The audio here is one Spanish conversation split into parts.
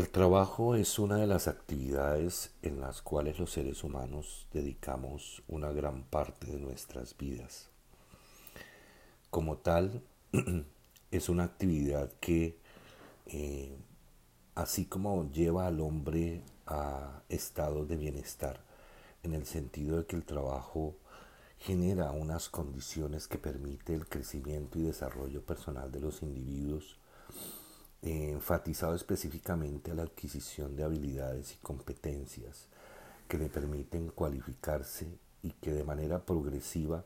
El trabajo es una de las actividades en las cuales los seres humanos dedicamos una gran parte de nuestras vidas. Como tal, es una actividad que, eh, así como lleva al hombre a estados de bienestar, en el sentido de que el trabajo genera unas condiciones que permite el crecimiento y desarrollo personal de los individuos, eh, enfatizado específicamente a la adquisición de habilidades y competencias que le permiten cualificarse y que de manera progresiva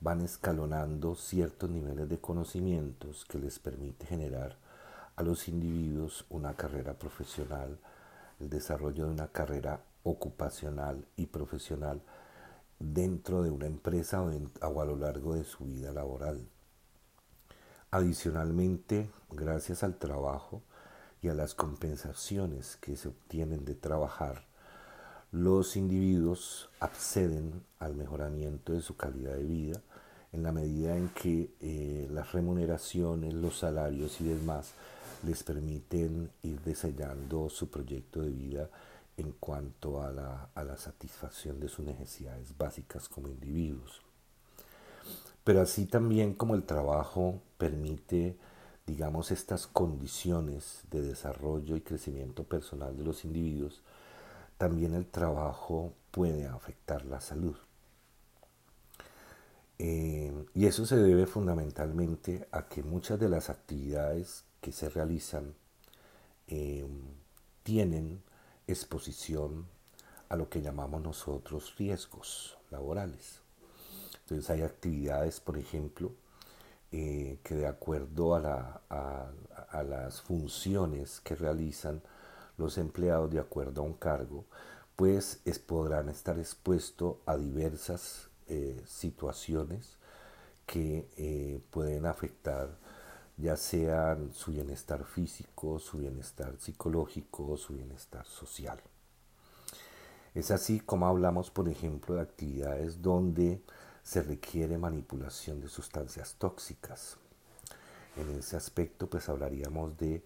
van escalonando ciertos niveles de conocimientos que les permite generar a los individuos una carrera profesional, el desarrollo de una carrera ocupacional y profesional dentro de una empresa o, a lo largo de su vida laboral. Adicionalmente, gracias al trabajo y a las compensaciones que se obtienen de trabajar, los individuos acceden al mejoramiento de su calidad de vida en la medida en que eh, las remuneraciones, los salarios y demás les permiten ir diseñando su proyecto de vida en cuanto a la, a la satisfacción de sus necesidades básicas como individuos. Pero así también como el trabajo permite, digamos, estas condiciones de desarrollo y crecimiento personal de los individuos, también el trabajo puede afectar la salud. Eh, y eso se debe fundamentalmente a que muchas de las actividades que se realizan eh, tienen exposición a lo que llamamos nosotros riesgos laborales. Entonces hay actividades, por ejemplo, eh, que de acuerdo a, las funciones que realizan los empleados de acuerdo a un cargo, pues podrán estar expuestos a diversas eh, situaciones que eh, pueden afectar ya sean su bienestar físico, su bienestar psicológico, su bienestar social. Es así como hablamos, por ejemplo, de actividades donde se requiere manipulación de sustancias tóxicas. En ese aspecto, pues hablaríamos de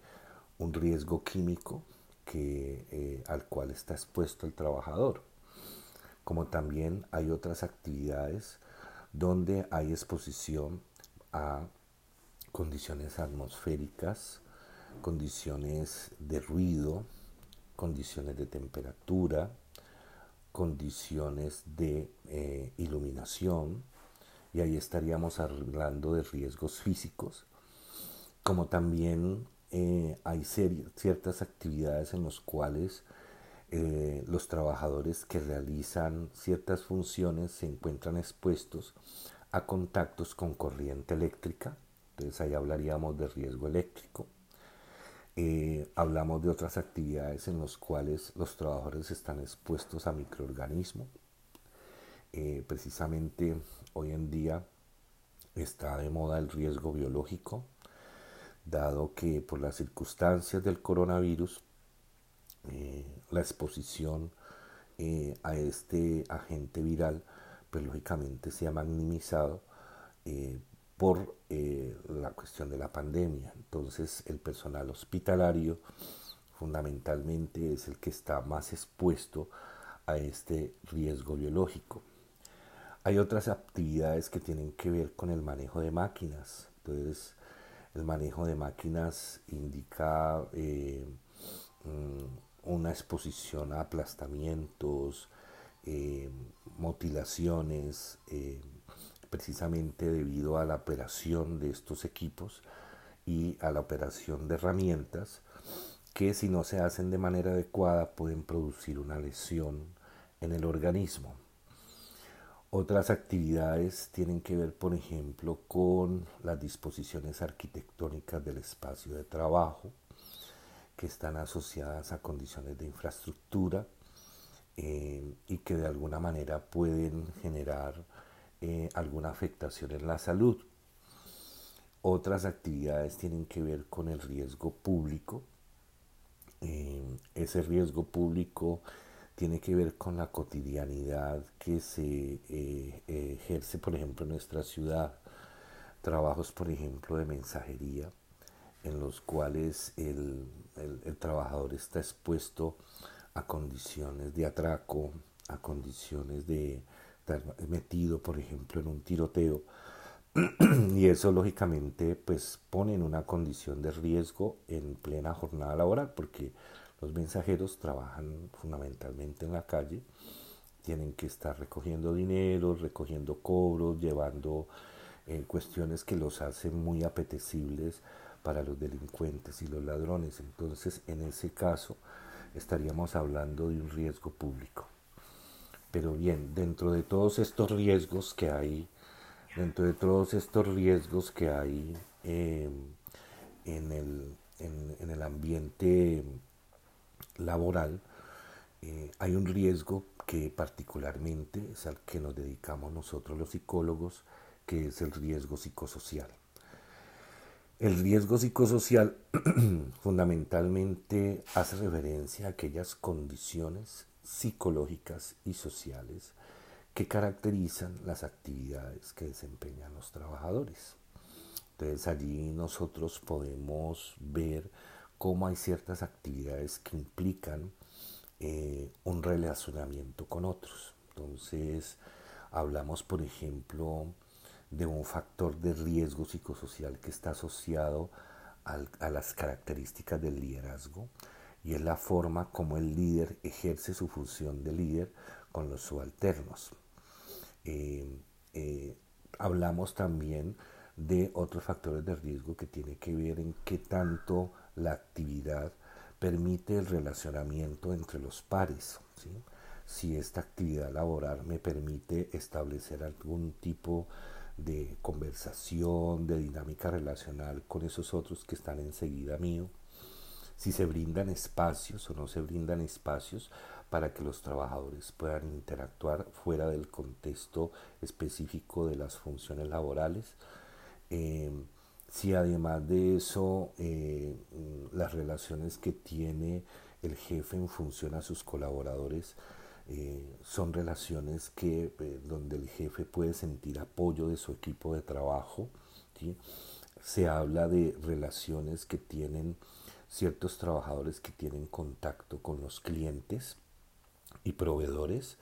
un riesgo químico que, eh, al cual está expuesto el trabajador. Como también hay otras actividades donde hay exposición a condiciones atmosféricas, condiciones de ruido, condiciones de temperatura, condiciones de eh, iluminación, y ahí estaríamos hablando de riesgos físicos, como también eh, hay ciertas actividades en las cuales eh, los trabajadores que realizan ciertas funciones se encuentran expuestos a contactos con corriente eléctrica, entonces ahí hablaríamos de riesgo eléctrico. Eh, hablamos de otras actividades en las cuales los trabajadores están expuestos a microorganismos. Eh, precisamente hoy en día está de moda el riesgo biológico, dado que por las circunstancias del coronavirus, eh, la exposición a este agente viral, pues lógicamente se ha minimizado por eh, la cuestión de la pandemia. Entonces el personal hospitalario fundamentalmente es el que está más expuesto a este riesgo biológico. Hay otras actividades que tienen que ver con el manejo de máquinas. Entonces el manejo de máquinas indica eh, mm, una exposición a aplastamientos, eh, mutilaciones, precisamente debido a la operación de estos equipos y a la operación de herramientas que si no se hacen de manera adecuada pueden producir una lesión en el organismo. Otras actividades tienen que ver, por ejemplo, con las disposiciones arquitectónicas del espacio de trabajo, que están asociadas a condiciones de infraestructura eh, y que de alguna manera pueden generar eh, alguna afectación en la salud. Otras actividades tienen que ver con el riesgo público. Eh, ese riesgo público tiene que ver con la cotidianidad que se eh, ejerce, por ejemplo, en nuestra ciudad. Trabajos, por ejemplo, de mensajería en los cuales el, trabajador está expuesto a condiciones de atraco, a condiciones de estar metido, por ejemplo, en un tiroteo. y eso lógicamente pues pone en una condición de riesgo en plena jornada laboral porque los mensajeros trabajan fundamentalmente en la calle, tienen que estar recogiendo dinero, recogiendo cobros, llevando eh, cuestiones que los hacen muy apetecibles para los delincuentes y los ladrones. Entonces, en ese caso, estaríamos hablando de un riesgo público. Pero bien, dentro de todos estos riesgos que hay, dentro de todos estos riesgos que hay em, en, el, en, el, ambiente laboral, eh, hay un riesgo que particularmente es al que nos dedicamos nosotros los psicólogos, que es el riesgo psicosocial. El riesgo psicosocial fundamentalmente hace referencia a aquellas condiciones psicológicas y sociales que caracterizan las actividades que desempeñan los trabajadores. Entonces allí nosotros podemos ver cómo hay ciertas actividades que implican eh, un relacionamiento con otros. Entonces hablamos, por ejemplo, de un factor de riesgo psicosocial que está asociado a las características del liderazgo y es la forma como el líder ejerce su función de líder con los subalternos. Eh, eh, hablamos también de otros factores de riesgo que tiene que ver en qué tanto la actividad permite el relacionamiento entre los pares. Si esta actividad laboral me permite establecer algún tipo de conversación, de dinámica relacional con esos otros que están enseguida mío, si se brindan espacios o no se brindan espacios para que los trabajadores puedan interactuar fuera del contexto específico de las funciones laborales. Eh, si además de eso eh, las relaciones que tiene el jefe en función a sus colaboradores eh, son relaciones que eh, donde el jefe puede sentir apoyo de su equipo de trabajo. Se habla de relaciones que tienen ciertos trabajadores que tienen contacto con los clientes y proveedores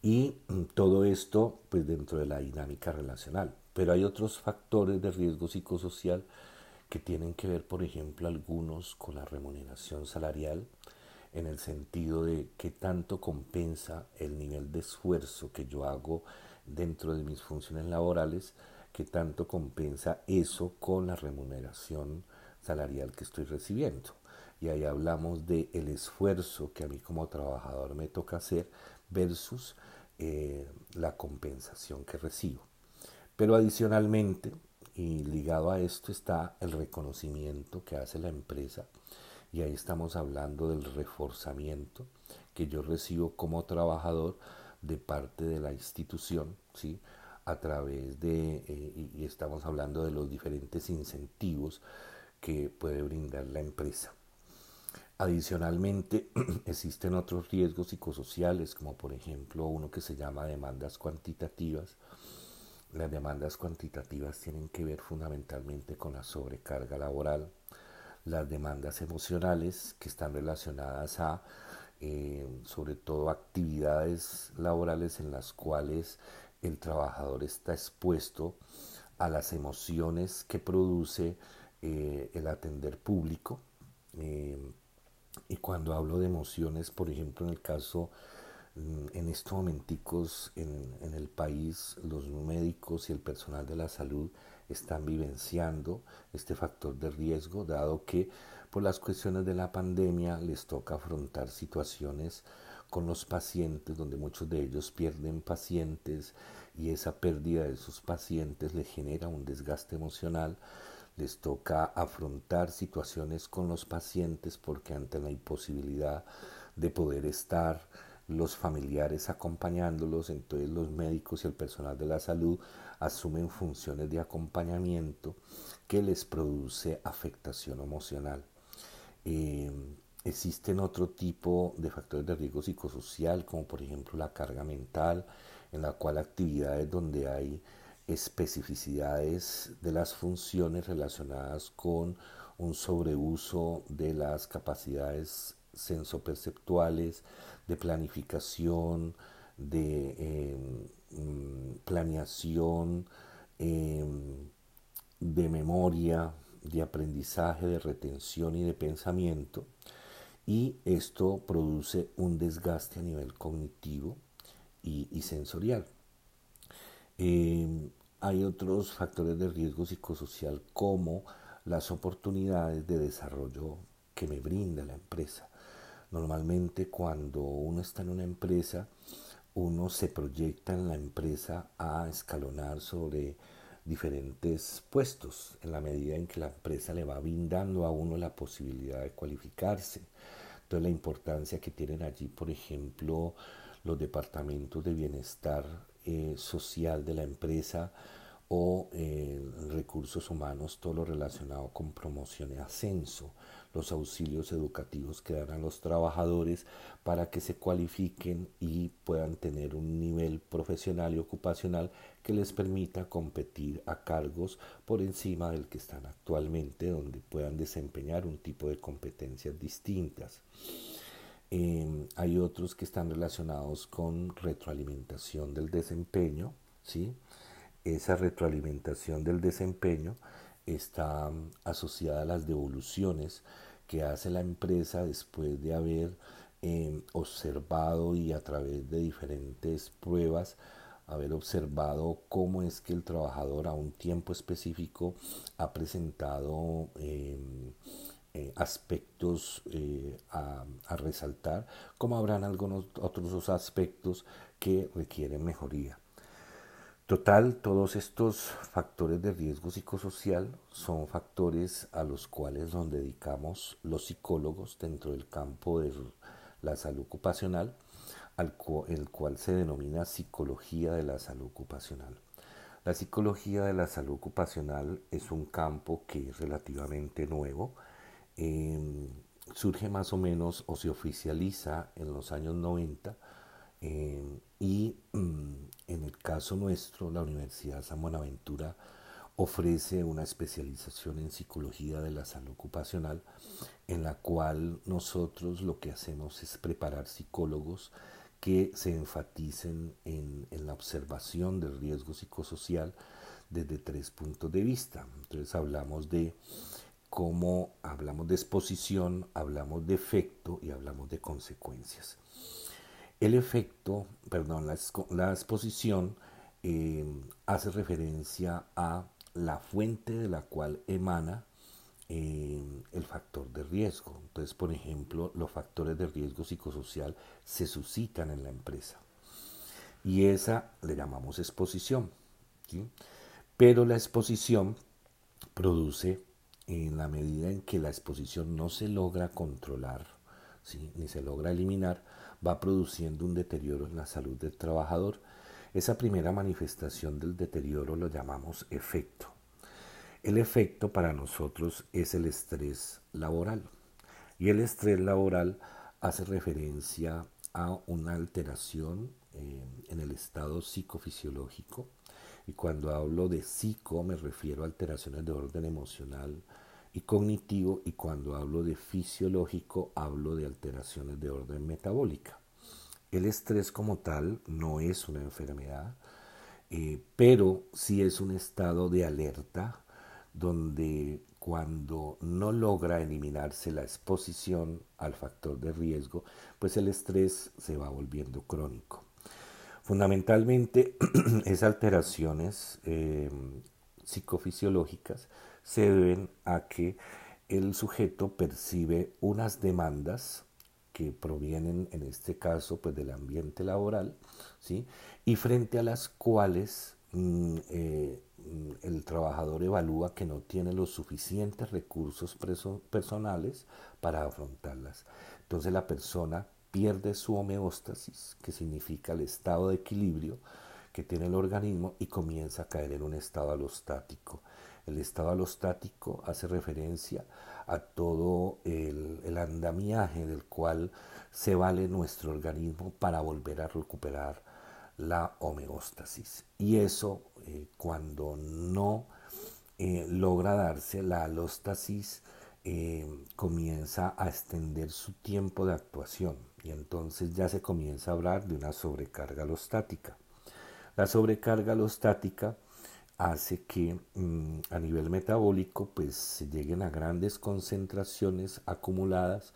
y mm, todo esto pues dentro de la dinámica relacional. Pero hay otros factores de riesgo psicosocial que tienen que ver, por ejemplo, algunos con la remuneración salarial, en el sentido de qué tanto compensa el nivel de esfuerzo que yo hago dentro de mis funciones laborales, qué tanto compensa eso con la remuneración salarial que estoy recibiendo. Y ahí hablamos de el esfuerzo que a mí como trabajador me toca hacer versus eh, la compensación que recibo. Pero adicionalmente, y ligado a esto está el reconocimiento que hace la empresa y ahí estamos hablando del reforzamiento que yo recibo como trabajador de parte de la institución, ¿sí? a través de, eh, y estamos hablando de los diferentes incentivos que puede brindar la empresa. Adicionalmente, existen otros riesgos psicosociales, como por ejemplo uno que se llama demandas cuantitativas. Las demandas cuantitativas tienen que ver fundamentalmente con la sobrecarga laboral, las demandas emocionales que están relacionadas a eh, sobre todo actividades laborales en las cuales el trabajador está expuesto a las emociones que produce eh, el atender público. Eh, y cuando hablo de emociones, por ejemplo, en el caso, mm, en estos momenticos en, en el país, los médicos y el personal de la salud están vivenciando este factor de riesgo, dado que por las cuestiones de la pandemia les toca afrontar situaciones con los pacientes, donde muchos de ellos pierden pacientes y esa pérdida de sus pacientes les genera un desgaste emocional. Les toca afrontar situaciones con los pacientes porque ante la imposibilidad de poder estar los familiares acompañándolos, entonces los médicos y el personal de la salud asumen funciones de acompañamiento que les produce afectación emocional. Eh, existen otro tipo de factores de riesgo psicosocial, como por ejemplo la carga mental, en la cual actividades donde hay especificidades de las funciones relacionadas con un sobreuso de las capacidades sensoperceptuales, de planificación, de em, mm, planeación, em, de memoria, de aprendizaje, de retención y de pensamiento. Y esto produce un desgaste a nivel cognitivo y, sensorial. Em, hay otros factores de riesgo psicosocial como las oportunidades de desarrollo que me brinda la empresa. Normalmente cuando uno está en una empresa, uno se proyecta en la empresa a escalonar sobre diferentes puestos en la medida en que la empresa le va brindando a uno la posibilidad de cualificarse. Entonces la importancia que tienen allí, por ejemplo, los departamentos de bienestar eh, social de la empresa o eh, recursos humanos, todo lo relacionado con promoción y ascenso los auxilios educativos que dan a los trabajadores para que se cualifiquen y puedan tener un nivel profesional y ocupacional que les permita competir a cargos por encima del que están actualmente, donde puedan desempeñar un tipo de competencias distintas. Em, hay otros que están relacionados con retroalimentación del desempeño, ¿sí? Esa retroalimentación del desempeño está mm, asociada a las devoluciones que hace la empresa después de haber em, observado y a través de diferentes pruebas haber observado cómo es que el trabajador a un tiempo específico ha presentado em, eh, aspectos eh, a, a, resaltar, como habrán algunos otros aspectos que requieren mejoría. Total, todos estos factores de riesgo psicosocial son factores a los cuales nos dedicamos los psicólogos dentro del campo de la salud ocupacional, al el cual se denomina psicología de la salud ocupacional. La psicología de la salud ocupacional es un campo que es relativamente nuevo, em, surge más o menos o se oficializa en los años 90 em, y mm, en el caso nuestro, la Universidad San Buenaventura ofrece una especialización en psicología de la salud ocupacional, en la cual nosotros lo que hacemos es preparar psicólogos que se enfaticen en, la observación del riesgo psicosocial desde tres puntos de vista. Entonces hablamos de cómo hablamos de exposición, hablamos de efecto y hablamos de consecuencias. El efecto, perdón, la, exposición eh, hace referencia a la fuente de la cual emana eh, el factor de riesgo. Entonces, por ejemplo, los factores de riesgo psicosocial se suscitan en la empresa. Y esa le llamamos exposición. Pero la exposición produce, en la medida en que la exposición no se logra controlar, ni se logra eliminar, va produciendo un deterioro en la salud del trabajador. Esa primera manifestación del deterioro lo llamamos efecto. El efecto para nosotros es el estrés laboral. Y el estrés laboral hace referencia a una alteración eh, en el estado psicofisiológico. Y cuando hablo de psico me refiero a alteraciones de orden emocional, y cognitivo y cuando hablo de fisiológico hablo de alteraciones de orden metabólica. El estrés como tal no es una enfermedad, eh, pero sí es un estado de alerta donde cuando no logra eliminarse la exposición al factor de riesgo, pues el estrés se va volviendo crónico. Fundamentalmente, esas alteraciones eh, psicofisiológicas se deben a que el sujeto percibe unas demandas que provienen en este caso pues del ambiente laboral ¿sí? y frente a las cuales mm, eh, el trabajador evalúa que no tiene los suficientes recursos personales para afrontarlas. Entonces la persona pierde su homeostasis, que significa el estado de equilibrio que tiene el organismo y comienza a caer en un estado alostático. El estado alostático hace referencia a todo el, andamiaje del cual se vale nuestro organismo para volver a recuperar la homeostasis. Y eso eh, cuando no eh, logra darse la alostasis, eh, comienza a extender su tiempo de actuación y entonces ya se comienza a hablar de una sobrecarga alostática. La sobrecarga alostática hace que mm, a nivel metabólico pues se lleguen a grandes concentraciones acumuladas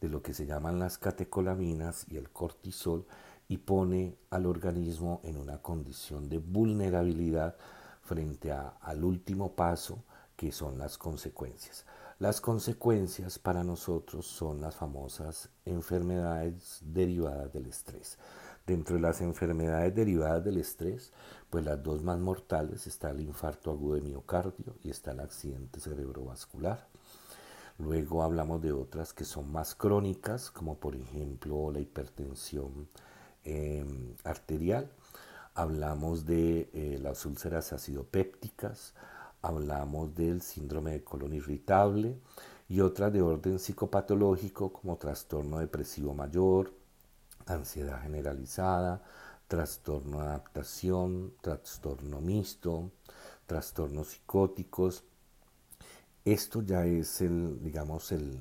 de lo que se llaman las catecolaminas y el cortisol y pone al organismo en una condición de vulnerabilidad frente al último paso que son las consecuencias. Las consecuencias para nosotros son las famosas enfermedades derivadas del estrés. Dentro de las enfermedades derivadas del estrés, pues las dos más mortales está el infarto agudo de miocardio y está el accidente cerebrovascular. Luego hablamos de otras que son más crónicas, como por ejemplo la hipertensión em, arterial. Hablamos de eh, las úlceras acidopépticas, hablamos del síndrome de colon irritable y otras de orden psicopatológico como trastorno depresivo mayor, ansiedad generalizada, trastorno de adaptación, trastorno mixto, trastornos psicóticos. Esto ya es el, digamos, el,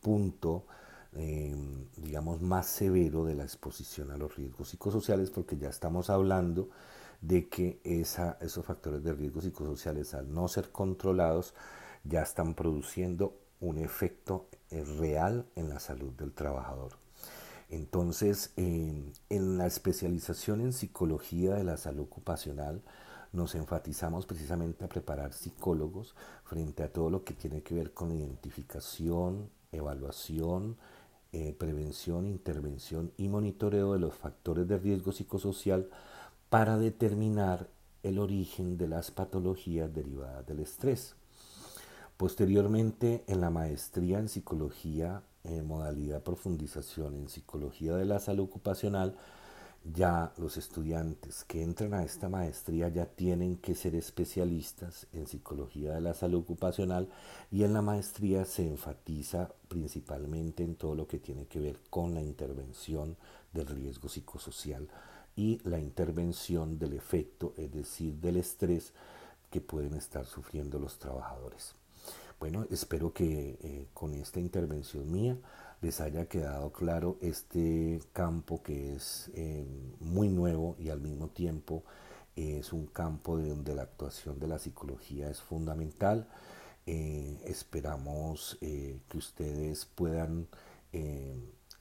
punto eh, digamos, más severo de la exposición a los riesgos psicosociales porque ya estamos hablando de que esos factores de riesgo psicosociales al no ser controlados ya están produciendo un efecto eh, real en la salud del trabajador. Entonces, en la especialización en psicología de la salud ocupacional, nos enfatizamos precisamente a preparar psicólogos frente a todo lo que tiene que ver con identificación, evaluación, eh, prevención, intervención y monitoreo de los factores de riesgo psicosocial para determinar el origen de las patologías derivadas del estrés. Posteriormente, en la maestría en psicología, en modalidad profundización en psicología de la salud ocupacional, ya los estudiantes que entran a esta maestría ya tienen que ser especialistas en psicología de la salud ocupacional y en la maestría se enfatiza principalmente en todo lo que tiene que ver con la intervención del riesgo psicosocial y la intervención del efecto, es decir, del estrés que pueden estar sufriendo los trabajadores. Bueno, espero que eh, con esta intervención mía les haya quedado claro este campo que es eh, muy nuevo y al mismo tiempo es un campo de donde la actuación de la psicología es fundamental. Eh, esperamos que ustedes puedan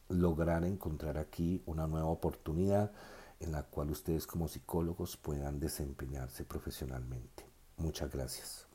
lograr encontrar aquí una nueva oportunidad en la cual ustedes como psicólogos puedan desempeñarse profesionalmente. Muchas gracias.